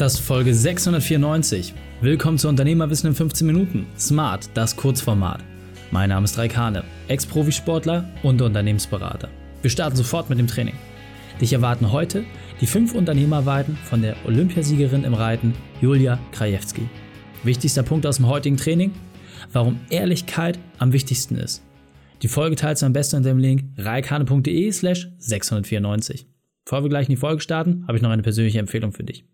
Das ist Folge 694. Willkommen zu Unternehmerwissen in 15 Minuten. Smart, das Kurzformat. Mein Name ist Raikane, Ex-Profisportler und Unternehmensberater. Wir starten sofort mit dem Training. Dich erwarten heute die fünf Unternehmerweiten von der Olympiasiegerin im Reiten Julia Krajewski. Wichtigster Punkt aus dem heutigen Training: Warum Ehrlichkeit am wichtigsten ist. Die Folge teilst du am besten unter dem Link reikane.de slash 694. Bevor wir gleich in die Folge starten, habe ich noch eine persönliche Empfehlung für dich.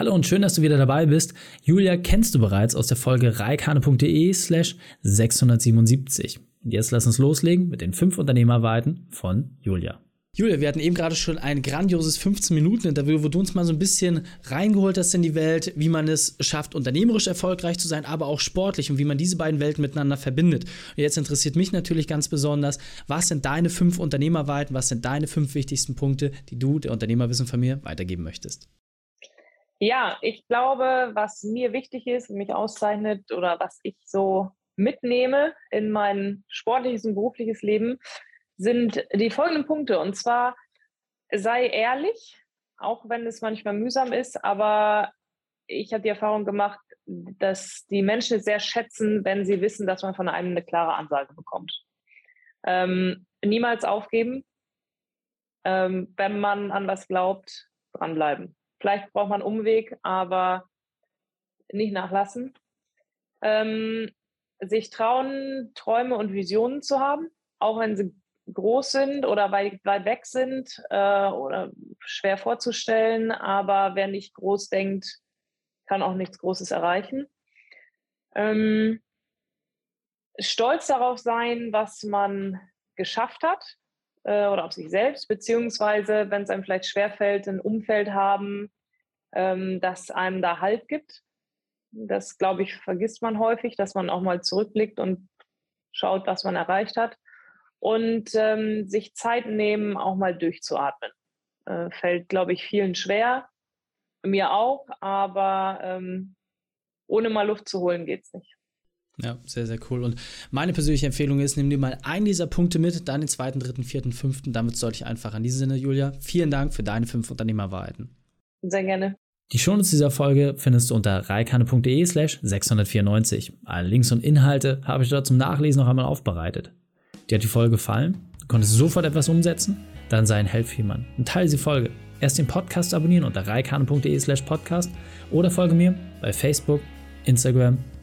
Hallo und schön, dass du wieder dabei bist. Julia kennst du bereits aus der Folge reikane.de slash 677. Und jetzt lass uns loslegen mit den fünf Unternehmerweiten von Julia. Julia, wir hatten eben gerade schon ein grandioses 15-Minuten-Interview, wo du uns mal so ein bisschen reingeholt hast in die Welt, wie man es schafft, unternehmerisch erfolgreich zu sein, aber auch sportlich und wie man diese beiden Welten miteinander verbindet. Und jetzt interessiert mich natürlich ganz besonders, was sind deine fünf Unternehmerweiten, was sind deine fünf wichtigsten Punkte, die du der Unternehmerwissen von mir weitergeben möchtest? Ja, ich glaube, was mir wichtig ist, mich auszeichnet oder was ich so mitnehme in mein sportliches und berufliches Leben, sind die folgenden Punkte. Und zwar sei ehrlich, auch wenn es manchmal mühsam ist, aber ich habe die Erfahrung gemacht, dass die Menschen es sehr schätzen, wenn sie wissen, dass man von einem eine klare Ansage bekommt. Ähm, niemals aufgeben. Ähm, wenn man an was glaubt, dranbleiben. Vielleicht braucht man einen Umweg, aber nicht nachlassen. Ähm, sich trauen, Träume und Visionen zu haben, auch wenn sie groß sind oder weit, weit weg sind äh, oder schwer vorzustellen. Aber wer nicht groß denkt, kann auch nichts Großes erreichen. Ähm, stolz darauf sein, was man geschafft hat äh, oder auf sich selbst, beziehungsweise, wenn es einem vielleicht schwerfällt, ein Umfeld haben, ähm, das einem da Halt gibt. Das, glaube ich, vergisst man häufig, dass man auch mal zurückblickt und schaut, was man erreicht hat. Und ähm, sich Zeit nehmen, auch mal durchzuatmen. Äh, fällt, glaube ich, vielen schwer. Mir auch, aber ähm, ohne mal Luft zu holen geht es nicht. Ja, sehr, sehr cool. Und meine persönliche Empfehlung ist, nimm dir mal einen dieser Punkte mit, dann den zweiten, dritten, vierten, fünften, damit es deutlich einfacher. In diesem Sinne, Julia, vielen Dank für deine fünf Unternehmerwahrheiten. Sehr gerne. Die Shownotes dieser Folge findest du unter reikane.de slash 694. Alle Links und Inhalte habe ich dort zum Nachlesen noch einmal aufbereitet. Dir hat die Folge gefallen? Du konntest sofort etwas umsetzen? Dann sei ein Held für jemanden und teile diese Folge. Erst den Podcast abonnieren unter reikane.de slash podcast oder folge mir bei Facebook, Instagram,